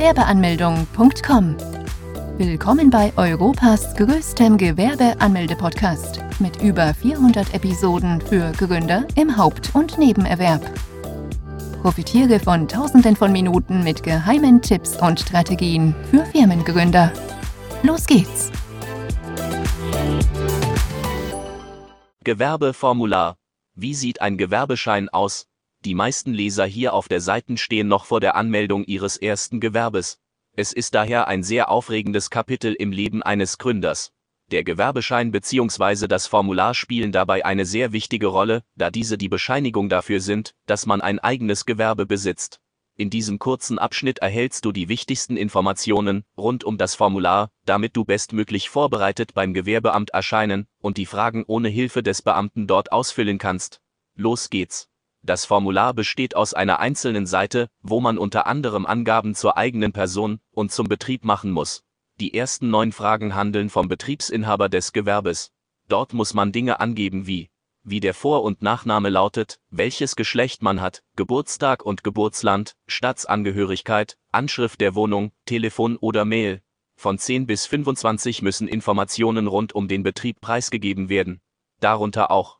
gewerbeanmeldung.com. Willkommen bei Europas größtem Gewerbeanmelde-Podcast mit über 400 Episoden für Gründer im Haupt- und Nebenerwerb. Profitiere von Tausenden von Minuten mit geheimen Tipps und Strategien für Firmengründer. Los geht's! Gewerbeformular. Wie sieht ein Gewerbeschein aus? Die meisten Leser hier auf der Seite stehen noch vor der Anmeldung ihres ersten Gewerbes. Es ist daher ein sehr aufregendes Kapitel im Leben eines Gründers. Der Gewerbeschein bzw. das Formular spielen dabei eine sehr wichtige Rolle, da diese die Bescheinigung dafür sind, dass man ein eigenes Gewerbe besitzt. In diesem kurzen Abschnitt erhältst du die wichtigsten Informationen rund um das Formular, damit du bestmöglich vorbereitet beim Gewerbeamt erscheinen und die Fragen ohne Hilfe des Beamten dort ausfüllen kannst. Los geht's. Das Formular besteht aus einer einzelnen Seite, wo man unter anderem Angaben zur eigenen Person und zum Betrieb machen muss. Die ersten neun Fragen handeln vom Betriebsinhaber des Gewerbes. Dort muss man Dinge angeben wie, wie der Vor- und Nachname lautet, welches Geschlecht man hat, Geburtstag und Geburtsland, Staatsangehörigkeit, Anschrift der Wohnung, Telefon oder Mail. Von 10 bis 25 müssen Informationen rund um den Betrieb preisgegeben werden. Darunter auch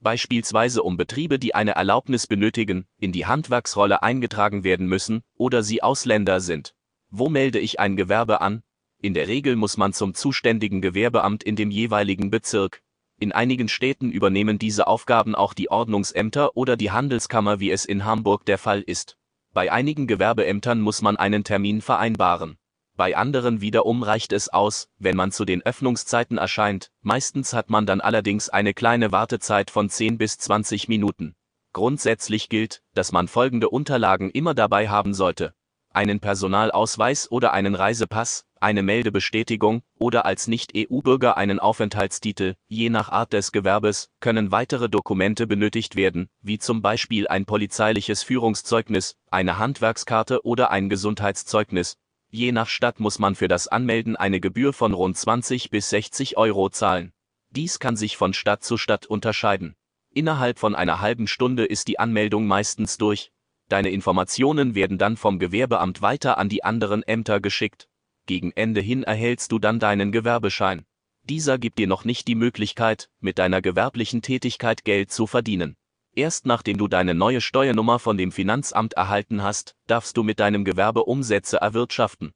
beispielsweise um Betriebe, die eine Erlaubnis benötigen, in die Handwerksrolle eingetragen werden müssen oder sie Ausländer sind. Wo melde ich ein Gewerbe an? In der Regel muss man zum zuständigen Gewerbeamt in dem jeweiligen Bezirk. In einigen Städten übernehmen diese Aufgaben auch die Ordnungsämter oder die Handelskammer, wie es in Hamburg der Fall ist. Bei einigen Gewerbeämtern muss man einen Termin vereinbaren. Bei anderen wiederum reicht es aus, wenn man zu den Öffnungszeiten erscheint, meistens hat man dann allerdings eine kleine Wartezeit von 10 bis 20 Minuten. Grundsätzlich gilt, dass man folgende Unterlagen immer dabei haben sollte. Einen Personalausweis oder einen Reisepass, eine Meldebestätigung oder als Nicht-EU-Bürger einen Aufenthaltstitel, je nach Art des Gewerbes, können weitere Dokumente benötigt werden, wie zum Beispiel ein polizeiliches Führungszeugnis, eine Handwerkskarte oder ein Gesundheitszeugnis, Je nach Stadt muss man für das Anmelden eine Gebühr von rund 20 bis 60 Euro zahlen. Dies kann sich von Stadt zu Stadt unterscheiden. Innerhalb von einer halben Stunde ist die Anmeldung meistens durch. Deine Informationen werden dann vom Gewerbeamt weiter an die anderen Ämter geschickt. Gegen Ende hin erhältst du dann deinen Gewerbeschein. Dieser gibt dir noch nicht die Möglichkeit, mit deiner gewerblichen Tätigkeit Geld zu verdienen. Erst nachdem du deine neue Steuernummer von dem Finanzamt erhalten hast, darfst du mit deinem Gewerbe Umsätze erwirtschaften.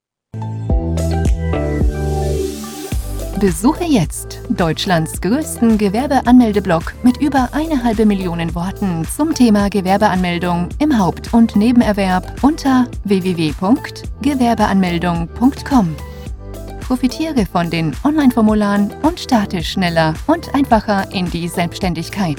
Besuche jetzt Deutschlands größten Gewerbeanmeldeblock mit über eine halbe Million Worten zum Thema Gewerbeanmeldung im Haupt- und Nebenerwerb unter www.gewerbeanmeldung.com. Profitiere von den Online-Formularen und starte schneller und einfacher in die Selbstständigkeit.